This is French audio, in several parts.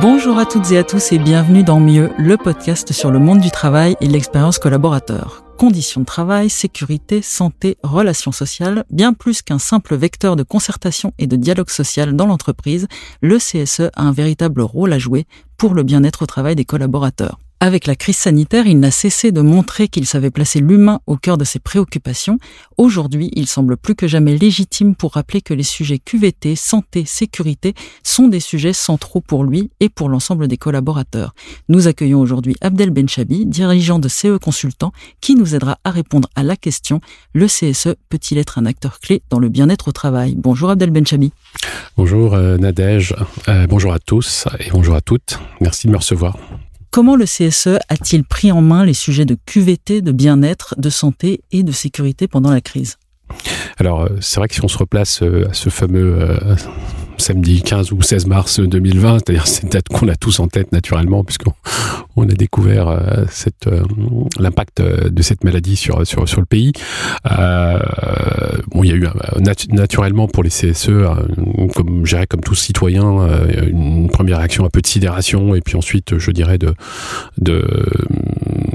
Bonjour à toutes et à tous et bienvenue dans Mieux, le podcast sur le monde du travail et l'expérience collaborateur. Conditions de travail, sécurité, santé, relations sociales, bien plus qu'un simple vecteur de concertation et de dialogue social dans l'entreprise, le CSE a un véritable rôle à jouer pour le bien-être au travail des collaborateurs. Avec la crise sanitaire, il n'a cessé de montrer qu'il savait placer l'humain au cœur de ses préoccupations. Aujourd'hui, il semble plus que jamais légitime pour rappeler que les sujets QVT, santé, sécurité sont des sujets centraux pour lui et pour l'ensemble des collaborateurs. Nous accueillons aujourd'hui Abdel Benchabi, dirigeant de CE Consultant, qui nous aidera à répondre à la question le CSE peut-il être un acteur clé dans le bien-être au travail? Bonjour Abdel Benchabi. Bonjour euh, Nadège, euh, bonjour à tous et bonjour à toutes. Merci de me recevoir. Comment le CSE a-t-il pris en main les sujets de QVT, de bien-être, de santé et de sécurité pendant la crise? Alors, euh, c'est vrai que si on se replace à ce fameux samedi 15 ou 16 mars 2020, c'est-à-dire cette date qu'on a tous en tête naturellement, puisqu'on on a découvert euh, euh, l'impact euh, de cette maladie sur le pays. bon, il y a eu naturellement pour les CSE, comme je dirais comme tous citoyens, une première réaction un peu de sidération, et puis ensuite, je dirais de,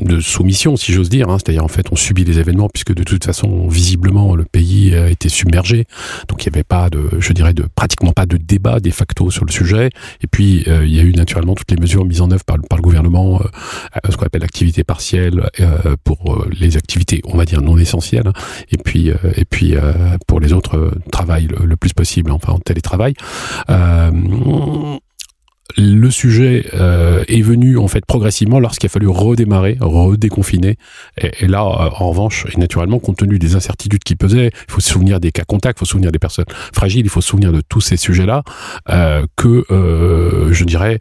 de soumission, si j'ose dire. Hein. c'est-à-dire en fait, on subit les événements puisque de toute façon, visiblement, le pays a été submergé, donc il n'y avait pas de, je dirais, de pratiquement pas de débat de facto sur le sujet. Et puis, euh, il y a eu naturellement toutes les mesures mises en œuvre par, le gouvernement, euh, ce qu'on appelle l'activité partielle euh, pour les activités, on va dire non essentielles, et puis et puis pour les autres, travail le, le, plus possible, enfin en télétravail le sujet euh, est venu en fait progressivement lorsqu'il a fallu redémarrer, redéconfiner. Et, là, euh, en revanche, et naturellement, compte tenu des incertitudes qui pesaient, il faut se souvenir des cas contacts, il faut se souvenir des personnes fragiles, il faut se souvenir de tous ces sujets-là euh, que, euh, je dirais,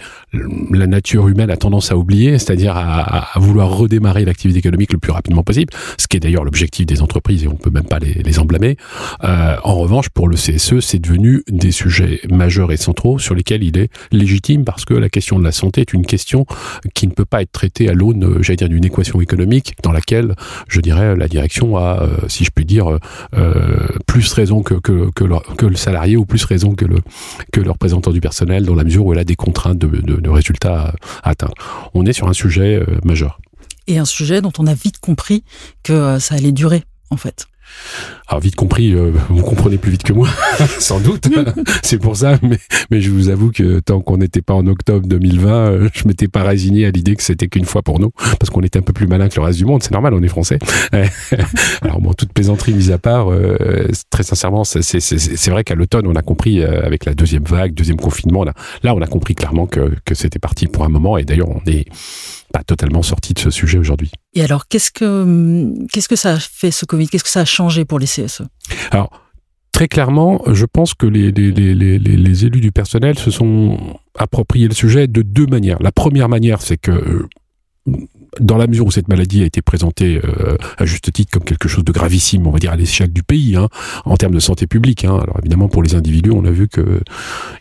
la nature humaine a tendance à oublier, c'est-à-dire à, vouloir redémarrer l'activité économique le plus rapidement possible, ce qui est d'ailleurs l'objectif des entreprises et on peut même pas les, les emblâmer. Euh, en revanche, pour le CSE, c'est devenu des sujets majeurs et centraux sur lesquels il est légitime parce que la question de la santé est une question qui ne peut pas être traitée à l'aune, euh, j'allais dire, d'une équation économique dans laquelle, je dirais, la direction a, euh, si je puis dire, euh, plus raison que, que, le salarié ou plus raison que le, que le représentant du personnel dans la mesure où elle a des contraintes de, de, résultats à atteindre. On est sur un sujet majeur. Et un sujet dont on a vite compris que ça allait durer, en fait. Alors vite compris, euh, vous comprenez plus vite que moi, sans doute. c'est pour ça, mais, mais je vous avoue que tant qu'on n'était pas en octobre 2020, euh, je m'étais pas résigné à l'idée que c'était qu'une fois pour nous, parce qu'on était un peu plus malin que le reste du monde. C'est normal, on est français. Alors bon, toute plaisanterie mise à part, euh, très sincèrement, c'est vrai qu'à l'automne, on a compris avec la deuxième vague, deuxième confinement, là, là, on a compris clairement que, que c'était parti pour un moment, et d'ailleurs, on est pas totalement sorti de ce sujet aujourd'hui. Et alors, qu'est-ce que qu'est-ce que ça a fait ce Covid? Qu'est-ce que ça a changé pour les CSE Alors, très clairement, je pense que les, les, les, les, élus du personnel se sont appropriés le sujet de deux manières. La première manière, c'est que dans la mesure où cette maladie a été présentée euh, à juste titre comme quelque chose de gravissime, on va dire à l'échelle du pays, hein, en termes de santé publique. Hein. Alors évidemment, pour les individus, on a vu que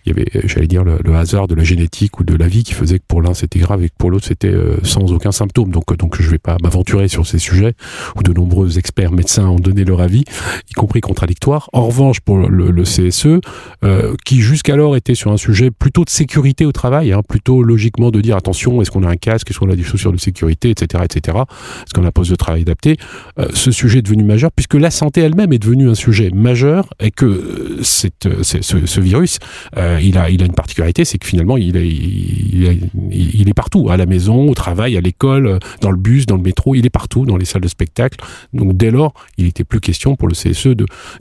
il y avait, j'allais dire, le, hasard de la génétique ou de la vie qui faisait que pour l'un c'était grave et que pour l'autre c'était euh, sans aucun symptôme. Donc, donc je vais pas m'aventurer sur ces sujets où de nombreux experts médecins ont donné leur avis, y compris contradictoire. En revanche, pour le, le CSE, euh, qui jusqu'alors était sur un sujet plutôt de sécurité au travail, hein, plutôt logiquement de dire attention, est-ce qu'on a un casque, est-ce qu'on a des chaussures de sécurité etc., etc., ce qu'on a poste de travail adapté, euh, ce sujet est devenu majeur puisque la santé elle-même est devenue un sujet majeur et que euh, euh, ce, virus, il, a, il a une particularité, c'est que finalement, il est, partout, à la maison, au travail, à l'école, dans le bus, dans le métro, il est partout, dans les salles de spectacle. Donc dès lors, il n'était plus question pour le CSE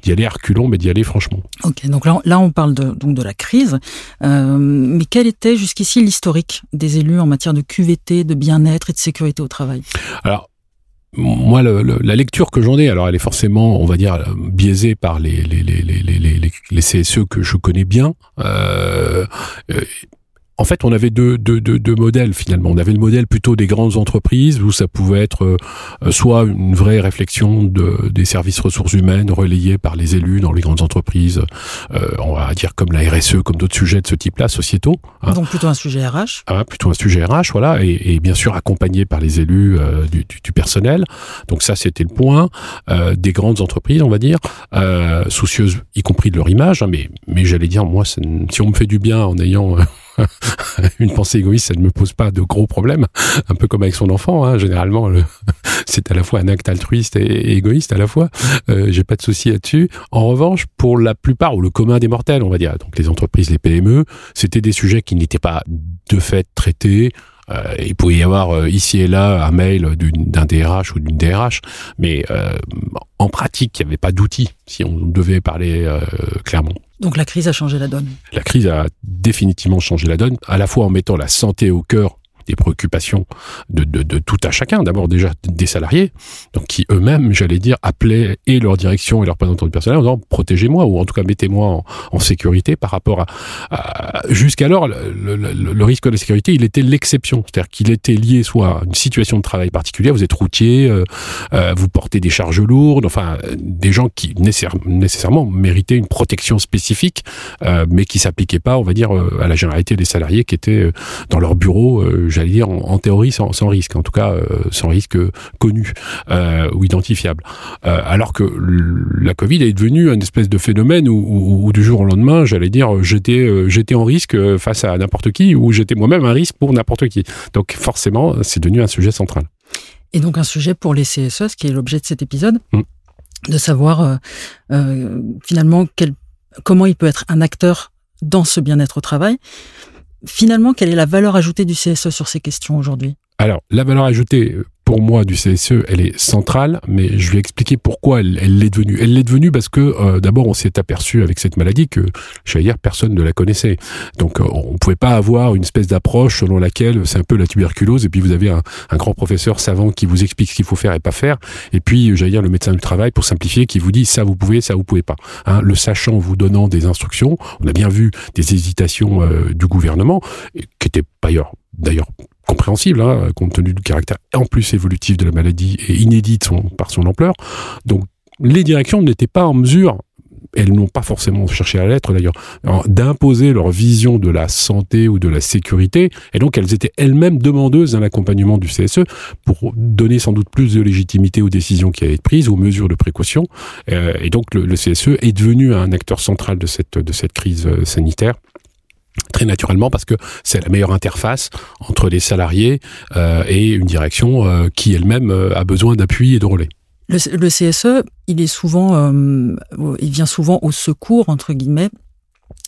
d'y aller à reculons, mais d'y aller franchement. Ok, donc là, là on parle de, donc de la crise, mais quel était jusqu'ici l'historique des élus en matière de QVT, de bien-être et de sécurité? Alors, moi, la lecture que j'en ai, alors elle est forcément, on va dire, biaisée par les CSE que je connais bien. Euh, euh en fait, on avait deux, deux, deux, deux, modèles finalement. On avait le modèle plutôt des grandes entreprises où ça pouvait être euh, soit une vraie réflexion de, des services ressources humaines relayés par les élus dans les grandes entreprises, euh, on va dire comme la RSE, comme d'autres sujets de ce type-là, sociétaux. Hein. Donc plutôt un sujet RH. Ah, plutôt un sujet RH, voilà, et, et bien sûr accompagné par les élus euh, du, du, du, personnel. Donc ça, c'était le point euh, des grandes entreprises, on va dire, soucieuses, y compris de leur image. Hein, mais mais j'allais dire, moi, si on me fait du bien en ayant une pensée égoïste, ça ne me pose pas de gros problèmes. Un peu comme avec son enfant, hein. généralement, c'est à la fois un acte altruiste et, égoïste à la fois. Euh, J'ai pas de souci là-dessus. En revanche, pour la plupart ou le commun des mortels, on va dire, donc les entreprises, les PME, c'était des sujets qui n'étaient pas de fait traités euh, il pouvait y avoir euh, ici et là un mail d'un DRH ou d'une DRH, mais en pratique, il n'y avait pas d'outils, si on devait parler clairement. Donc la crise a changé la donne. La crise a définitivement changé la donne, à la fois en mettant la santé au cœur des préoccupations de, de, tout à chacun. D'abord déjà des salariés, donc qui eux-mêmes, j'allais dire, appelaient et leur direction et leur représentant du personnel en disant protégez-moi ou en tout cas mettez-moi en, sécurité par rapport à, jusqu'alors le, risque de la sécurité, il était l'exception, c'est-à-dire qu'il était lié soit à une situation de travail particulière, vous êtes routier, euh, euh, vous portez des charges lourdes, enfin des gens qui nécessairement méritaient une protection spécifique, euh, mais qui s'appliquaient pas, on va dire, à la généralité des salariés qui étaient dans leur bureau j'allais dire en, théorie sans, sans, risque, en tout cas euh, sans risque connu euh, ou identifiable. Euh, alors que la Covid est devenue une espèce de phénomène où, où, du jour au lendemain, j'allais dire, j'étais j'étais en risque face à n'importe qui ou j'étais moi-même un risque pour n'importe qui. Donc forcément, c'est devenu un sujet central. Et donc un sujet pour les CSE, ce qui est l'objet de cet épisode, mm. de savoir euh, finalement quel, comment il peut être un acteur dans ce bien-être au travail finalement, quelle est la valeur ajoutée du CSE sur ces questions aujourd'hui? Alors, la valeur ajoutée, pour moi du CSE, elle est centrale, mais je vais expliquer pourquoi elle l'est devenue. Elle l'est devenue parce que euh, d'abord on s'est aperçu avec cette maladie que, j'allais dire, personne ne la connaissait. Donc euh, on pouvait pas avoir une espèce d'approche selon laquelle c'est un peu la tuberculose et puis vous avez un, grand professeur savant qui vous explique ce qu'il faut faire et pas faire, et puis j'allais dire le médecin du travail pour simplifier qui vous dit ça vous pouvez, ça vous pouvez pas. Hein, le sachant vous donnant des instructions, on a bien vu des hésitations euh, du gouvernement qui étaient d'ailleurs compréhensible, hein, compte tenu du caractère en plus évolutif de la maladie et inédite par son ampleur. Donc les directions n'étaient pas en mesure elles n'ont pas forcément cherché à l'être d'ailleurs, d'imposer leur vision de la santé ou de la sécurité, et donc elles étaient elles-mêmes demandeuses d'un accompagnement du CSE pour donner sans doute plus de légitimité aux décisions qui allaient être prises, aux mesures de précaution, euh, et donc le, le, CSE est devenu un acteur central de cette, de cette crise euh, sanitaire très naturellement parce que c'est la meilleure interface entre les salariés euh, et une direction euh, qui elle-même euh, a besoin d'appui et de relais. Le, CSE, euh, il vient souvent au secours entre guillemets.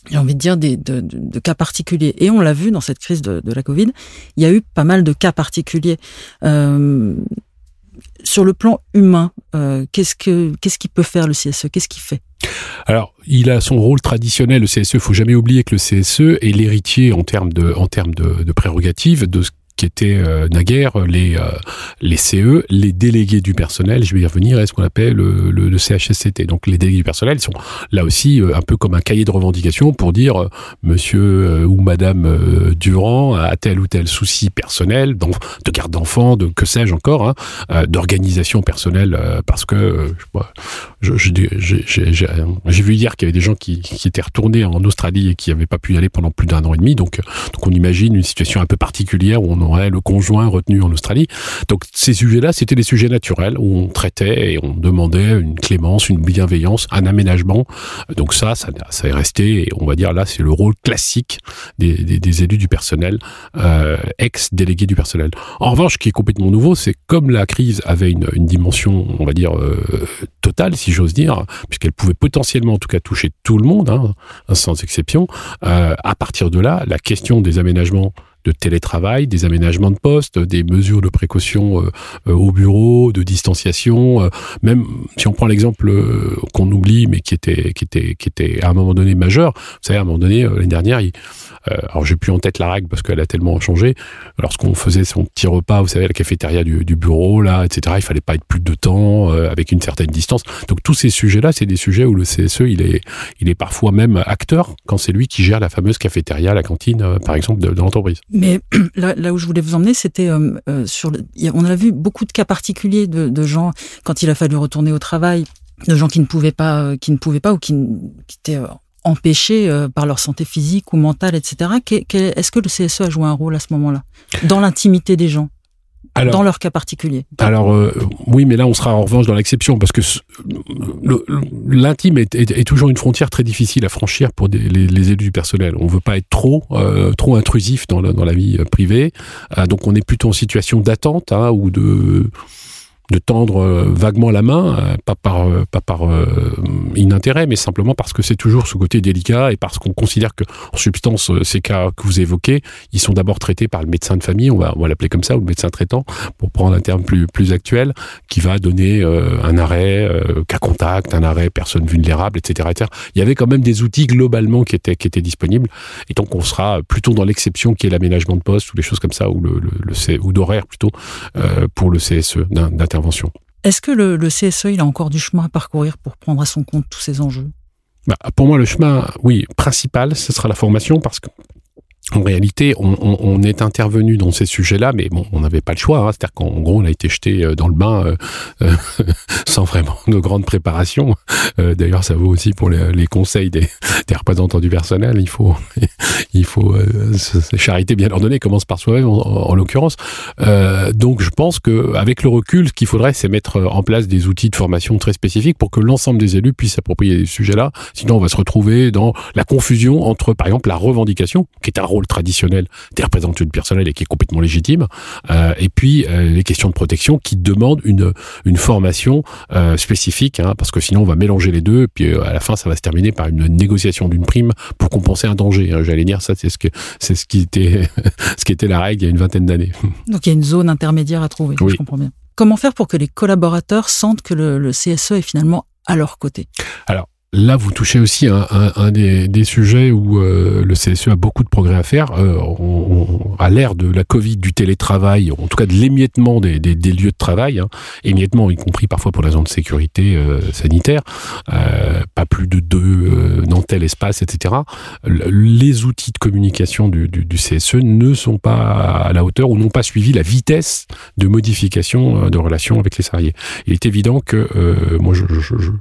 J'ai envie de dire des, de, cas particuliers. Et on l'a vu dans cette crise de, la Covid, il y a eu pas mal de cas particuliers. Sur le plan humain, euh, qu'est-ce que qu'est-ce qu'il peut faire le CSE Qu'est-ce qu'il fait? Alors, il a son rôle traditionnel, le CSE. Il faut jamais oublier que le CSE est l'héritier en termes de, de, prérogatives de qui étaient euh, naguère les euh, les CE, les délégués du personnel. Je vais y revenir. Est ce qu'on appelle le, le, CHSCT. Donc les délégués du personnel sont là aussi euh, un peu comme un cahier de revendication pour dire euh, Monsieur ou Madame Durand a tel ou tel souci personnel, de garde d'enfants, de que sais-je encore, hein, d'organisation personnelle, parce que j'ai vu hier qu'il y avait des gens qui, qui étaient retournés en Australie et qui n'avaient pas pu y aller pendant plus d'un an et demi. Donc donc on imagine une situation un peu particulière où on le conjoint retenu en Australie. Donc ces sujets-là, c'était des sujets naturels où on traitait et on demandait une clémence, une bienveillance, un aménagement. Donc ça, ça, est resté. Et on va dire là, c'est le rôle classique des, élus du personnel, euh, ex-délégués du personnel. En revanche, ce qui est complètement nouveau, c'est comme la crise avait une, dimension, on va dire euh, totale, si j'ose dire, puisqu'elle pouvait potentiellement, en tout cas, toucher tout le monde, hein, sans exception. Euh, à partir de là, la question des aménagements de télétravail, des aménagements de poste, des mesures de précaution euh, euh, au bureau, de distanciation. Euh, même si on prend l'exemple qu'on oublie, mais qui était, qui était, qui était à un moment donné majeur. Vous savez, à un moment donné, l'année dernière, alors j'ai plus en tête la règle parce qu'elle a tellement changé. Lorsqu'on faisait son petit repas, vous savez, à la cafétéria du, bureau, là, etc. Il fallait pas être plus de temps, avec une certaine distance. Donc tous ces sujets-là, c'est des sujets où le CSE, il est, il est parfois même acteur quand c'est lui qui gère la fameuse cafétéria, la cantine, par exemple, de l'entreprise. Mais là, où je voulais vous emmener, c'était euh, euh, sur. Le, on a vu beaucoup de cas particuliers de, gens quand il a fallu retourner au travail, de gens qui ne pouvaient pas, euh, qui ne pouvaient pas ou qui, étaient empêchés par leur santé physique ou mentale, etc. Est-ce que le CSE a joué un rôle à ce moment-là? Dans l'intimité des gens? Dans leur cas particulier. Alors euh, oui, mais là on sera en revanche dans l'exception parce que l'intime est, toujours une frontière très difficile à franchir pour les, élus du personnel. On veut pas être trop euh, trop intrusif dans la, dans la vie privée, donc on est plutôt en situation d'attente hein, ou de de tendre euh, vaguement la main, euh, pas par, euh, pas par inintérêt, mais simplement parce que c'est toujours ce côté délicat et parce qu'on considère que, en substance, ces cas que vous évoquez, ils sont d'abord traités par le médecin de famille, on va, va l'appeler comme ça, ou le médecin traitant, pour prendre un terme plus, plus actuel, qui va donner un arrêt cas contact, un arrêt personne vulnérable, etc., etc. Il y avait quand même des outils globalement qui étaient, qui étaient disponibles, et donc on sera plutôt dans l'exception qui est l'aménagement de poste ou des choses comme ça, ou le, le ou d'horaire plutôt, pour le CSE est-ce que le, CSE, il a encore du chemin à parcourir pour prendre à son compte tous ces enjeux? Bah, Pour moi, le chemin, oui, principal, ce sera la formation, parce que en réalité, on, est intervenu dans ces sujets-là, mais bon, on n'avait pas le choix. Hein. C'est-à-dire qu'en gros, on a été jeté euh, dans le bain euh, euh, sans vraiment de grande préparation. D'ailleurs, ça vaut aussi pour les, conseils des, représentants du personnel. Il faut, il faut charité bien ordonnée commence par soi-même, en, l'occurrence. donc, je pense que avec le recul, ce qu'il faudrait, c'est mettre en place des outils de formation très spécifiques pour que l'ensemble des élus puissent s'approprier des sujets-là. Sinon, on va se retrouver dans la confusion entre, par exemple, la revendication, qui est un rôle traditionnel des représentants du personnel et qui est complètement légitime, euh, et puis euh, les questions de protection qui demandent une, une formation euh, spécifique, hein, parce que sinon on va mélanger les deux, et puis à la fin ça va se terminer par une négociation d'une prime pour compenser un danger. Hein. J'allais dire ça, c'est ce que c'est ce qui était ce qui était la règle il y a une vingtaine d'années. Donc il y a une zone intermédiaire à trouver. Je comprends bien. Comment faire pour que les collaborateurs sentent que le, le CSE est finalement à leur côté? Alors, Là, vous touchez aussi un, un, un des, des, sujets où euh, le CSE a beaucoup de progrès à faire. Euh, on, à l'ère de la Covid, du télétravail, en tout cas de l'émiettement des, des, des, lieux de travail, hein, émiettement y compris parfois pour la zone de sécurité euh, sanitaire, euh, pas plus de deux dans tel espace, etc. Les outils de communication du, du, du, CSE ne sont pas à la hauteur ou n'ont pas suivi la vitesse de modification de relations avec les salariés. Il est évident que moi, je, je, je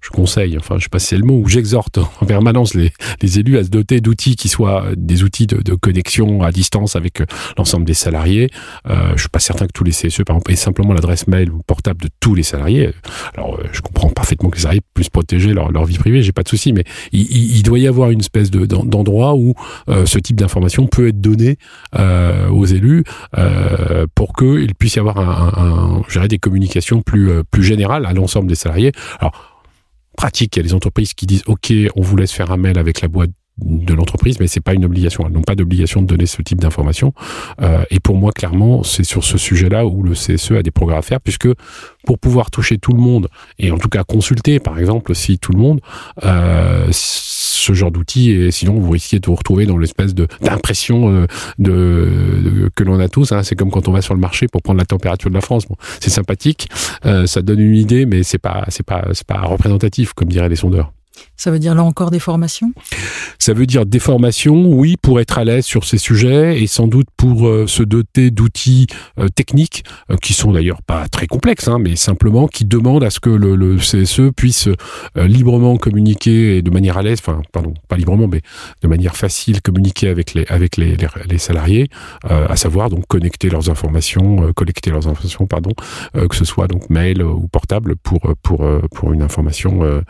je conseille, enfin je sais pas si c'est le mot, ou j'exhorte en permanence les, élus à se doter d'outils qui soient des outils de, connexion à distance avec euh, l'ensemble des salariés. Euh, je suis pas certain que tous les CSE, par exemple, aient simplement l'adresse mail ou portable de tous les salariés. Alors euh, je comprends parfaitement que les salariés puissent protéger leur, vie privée, j'ai pas de souci, mais il, il, doit y avoir une espèce de, d'endroit où euh, ce type d'information peut être donné euh, aux élus euh, pour qu'il puisse y avoir un, un, un des communications plus, plus générales à l'ensemble des salariés. Alors pratique. Il y a des entreprises qui disent OK, on vous laisse faire un mail avec la boîte de l'entreprise, mais c'est pas une obligation. Elles n'ont pas d'obligation de donner ce type d'information. Euh, et pour moi, clairement, c'est sur ce sujet-là où le CSE a des progrès à faire, puisque pour pouvoir toucher tout le monde et en tout cas consulter, par exemple, aussi tout le monde, euh, ce genre d'outils et sinon vous risquez de vous retrouver dans l'espèce de d'impression euh, de, que l'on a tous. Hein. C'est comme quand on va sur le marché pour prendre la température de la France. Bon, c'est sympathique, euh, ça donne une idée, mais c'est pas c'est pas c'est pas représentatif comme diraient les sondeurs. Ça veut dire là encore des formations? Ça veut dire des formations, oui, pour être à l'aise sur ces sujets et sans doute pour euh, se doter d'outils euh, techniques euh, qui sont d'ailleurs pas très complexes, hein, mais simplement qui demandent à ce que le, CSE puisse librement communiquer et de manière à l'aise, enfin, pardon, pas librement, mais de manière facile communiquer avec les avec les, les salariés, à savoir donc connecter leurs informations, collecter leurs informations, pardon, que ce soit donc mail ou portable pour pour pour une information,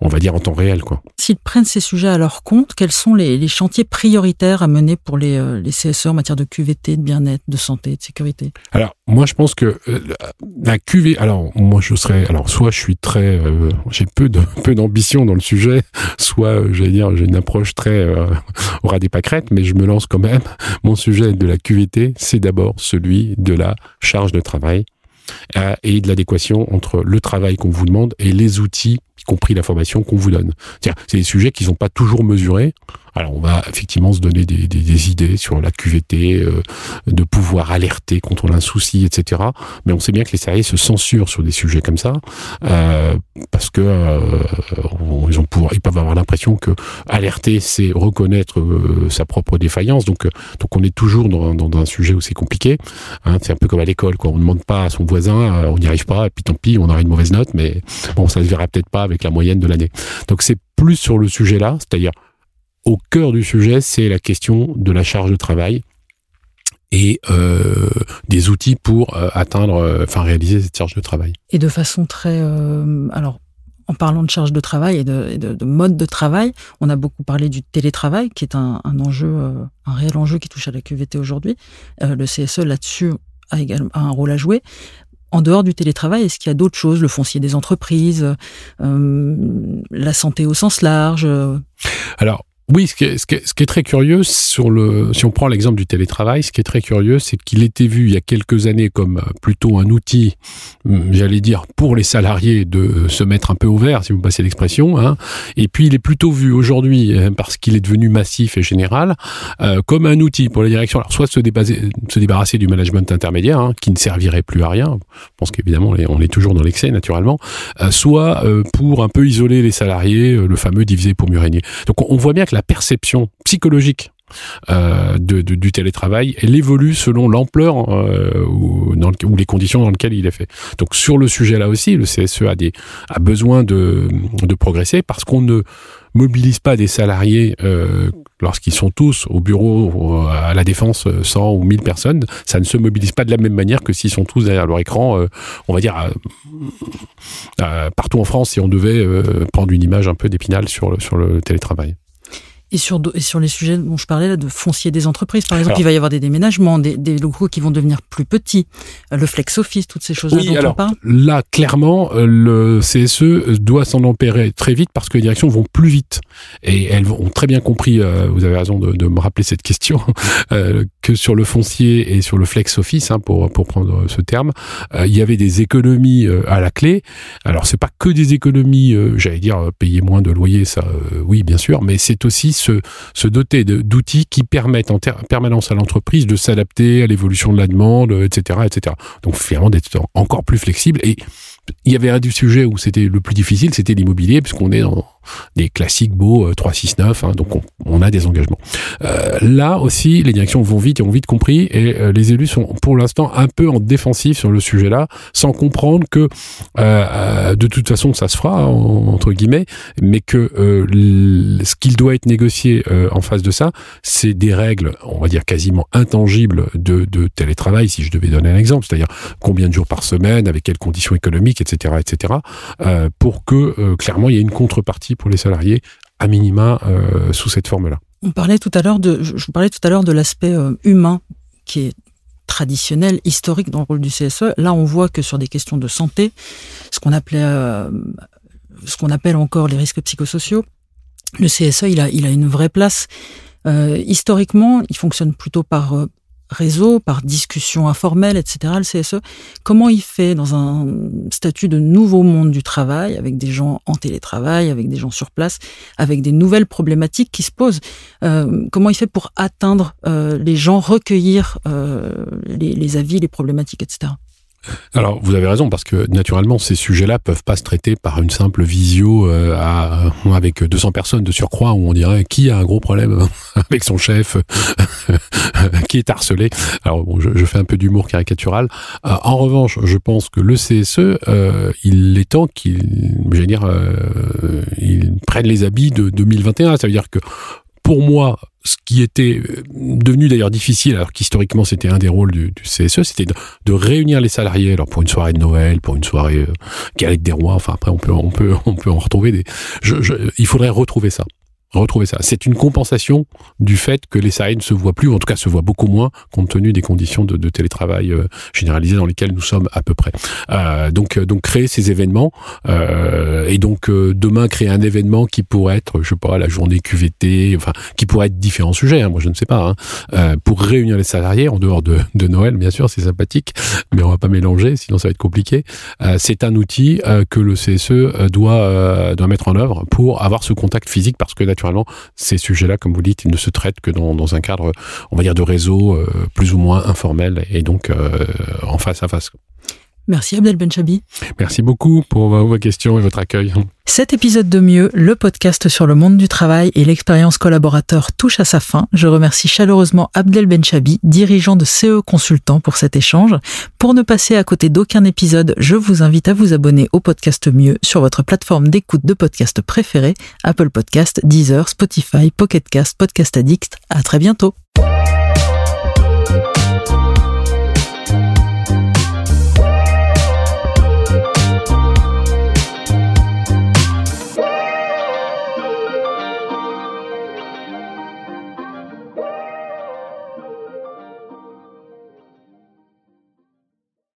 on va dire en temps réel. S'ils prennent ces sujets à leur compte, quels sont les, chantiers prioritaires à mener pour les, euh, les CSE en matière de QVT, de bien-être, de santé, de sécurité? Alors, moi, je pense que euh, la QV, alors moi, je serais, alors soit je suis très, euh, j'ai peu de peu d'ambition dans le sujet, soit j'allais dire j'ai une approche très au ras des pâquerettes, mais je me lance quand même. Mon sujet de la QVT, c'est d'abord celui de la charge de travail et de l'adéquation entre le travail qu'on vous demande et les outils compris la formation qu'on vous donne. C'est des sujets qui ne sont pas toujours mesurés. Alors on va effectivement se donner des, idées sur la QVT, euh, de pouvoir alerter quand on etc. Mais on sait bien que les salariés se censurent sur des sujets comme ça euh, parce que euh, peuvent avoir l'impression que alerter c'est reconnaître sa propre défaillance. Donc donc on est toujours dans, un sujet où c'est compliqué. Hein, c'est un peu comme à l'école. On ne demande pas à son voisin, on n'y arrive pas, et puis tant pis, on aura une mauvaise note, mais bon, ça se verra peut-être pas avec la moyenne de l'année. Donc c'est plus sur le sujet-là, c'est-à-dire au cœur du sujet, c'est la question de la charge de travail et euh, des outils pour euh, atteindre, euh, enfin réaliser cette charge de travail. Et de façon très, alors en parlant de charge de travail et de, de, mode de travail, on a beaucoup parlé du télétravail, qui est un, enjeu, un réel enjeu qui touche à la QVT aujourd'hui. le CSE là-dessus a également un rôle à jouer. En dehors du télétravail, est-ce qu'il y a d'autres choses, le foncier des entreprises, la santé au sens large Alors, oui, ce qui, est, ce, qui est, ce qui est, très curieux sur le, si on prend l'exemple du télétravail, ce qui est très curieux, c'est qu'il était vu il y a quelques années comme euh, plutôt un outil, hum, j'allais dire, pour les salariés de se mettre un peu au vert, si vous passez l'expression. Hein. Et puis il est plutôt vu aujourd'hui, euh, parce qu'il est devenu massif et général, euh, comme un outil pour la direction. Alors soit se, se débarrasser du management intermédiaire, hein, qui ne servirait plus à rien. Je pense qu'évidemment on est toujours dans l'excès naturellement. Soit pour un peu isoler les salariés, le fameux diviser pour mieux régner. Donc on voit bien que la perception psychologique euh, de, du télétravail, elle évolue selon l'ampleur euh, ou, les conditions dans lesquelles il est fait. Donc sur le sujet là aussi, le CSE a besoin de, de progresser parce qu'on ne mobilise pas des salariés euh, lorsqu'ils sont tous au bureau à la défense 100 ou 1000 personnes, ça ne se mobilise pas de la même manière que s'ils sont tous derrière leur écran, on va dire partout en France si on devait prendre une image un peu d'épinal sur le, sur le télétravail. Et sur, et sur les sujets dont je parlais là, de foncier des entreprises, par exemple, il va y avoir des déménagements, des, des, locaux qui vont devenir plus petits, le flex office, toutes ces choses-là oui, dont alors, on parle. Là, clairement, euh, le CSE doit s'en empérer très vite parce que les directions vont plus vite. Et elles ont très bien compris, euh, vous avez raison de, de, me rappeler cette question, euh, sur le foncier et sur le flex office, hein, pour, pour prendre ce terme, euh, il y avait des économies euh, à la clé. Alors, c'est pas que des économies, j'allais dire, payer moins de loyer, ça, oui, bien sûr, mais c'est aussi se, se doter d'outils qui permettent en permanence à l'entreprise de s'adapter à l'évolution de la demande, etc., etc. Donc finalement d'être encore plus flexible. Et il y avait un du sujet où c'était le plus difficile, c'était l'immobilier, puisqu'on est dans des classiques beaux 369, euh, hein, donc on, a des engagements. Euh, là aussi, les directions vont vite et ont vite compris, et euh, les élus sont pour l'instant un peu en défensif sur le sujet-là, sans comprendre que de toute façon ça se fera entre guillemets, mais que ce qu'il doit être négocié en face de ça, c'est des règles, on va dire quasiment intangibles de, de télétravail, si je devais donner un exemple, c'est-à-dire combien de jours par semaine, avec quelles conditions économiques, etc., etc., pour que clairement il y ait une contrepartie pour les salariés, à minima euh, sous cette forme-là. On parlait tout à l'heure de, je vous parlais tout à l'heure de l'aspect euh, humain qui est traditionnel, historique dans le rôle du CSE. Là, on voit que sur des questions de santé, ce qu'on appelait, euh, ce qu'on appelle encore les risques psychosociaux, le CSE, il a, il a une vraie place. Historiquement, il fonctionne plutôt par réseau, par discussion informelle, etc., le CSE, comment il fait dans un statut de nouveau monde du travail, avec des gens en télétravail, avec des gens sur place, avec des nouvelles problématiques qui se posent, euh, comment il fait pour atteindre euh, les gens, recueillir euh, les, les avis, les problématiques, etc. Alors, vous avez raison, parce que naturellement, ces sujets-là peuvent pas se traiter par une simple visio euh, à, avec 200 personnes de surcroît, où on dirait qui a un gros problème avec son chef, qui est harcelé. Alors, bon, je, je fais un peu d'humour caricatural. Euh, en revanche, je pense que le CSE, euh, il est temps qu'il, j'allais dire, euh, il prenne les habits de 2021. Ça veut dire que pour moi, ce qui était euh, devenu d'ailleurs difficile, alors qu'historiquement c'était un des rôles du, CSE, c'était de, réunir les salariés, alors pour une soirée de Noël, pour une soirée euh, des rois, enfin après on peut on peut on peut en retrouver des. Il faudrait retrouver ça retrouver ça. C'est une compensation du fait que les salariés ne se voient plus, ou en tout cas se voient beaucoup moins, compte tenu des conditions de, télétravail euh, généralisées dans lesquelles nous sommes à peu près. Euh, donc, euh, donc créer ces événements euh, et donc euh, demain créer un événement qui pourrait être, je sais pas, la journée QVT, enfin qui pourrait être différents sujets. Hein, moi, je ne sais pas. Hein, euh, pour réunir les salariés en dehors de, de Noël, bien sûr, c'est sympathique, mais on va pas mélanger, sinon ça va être compliqué. c'est un outil que le CSE doit doit mettre en œuvre pour avoir ce contact physique parce que naturellement, ces sujets-là, comme vous dites, ils ne se traitent que dans, dans un cadre, on va dire, de réseau euh, plus ou moins informel et donc euh, en face à face. Merci Abdel Benchabi. Merci beaucoup pour vos questions et votre accueil. Cet épisode de Mieux, le podcast sur le monde du travail et l'expérience collaborateur touche à sa fin. Je remercie chaleureusement Abdel Benchabi, dirigeant de CE Consultant pour cet échange. Pour ne passer à côté d'aucun épisode, je vous invite à vous abonner au podcast Mieux sur votre plateforme d'écoute de podcast préférée, Apple Podcast, Deezer, Spotify, Pocket Cast, Podcast Addict. À très bientôt.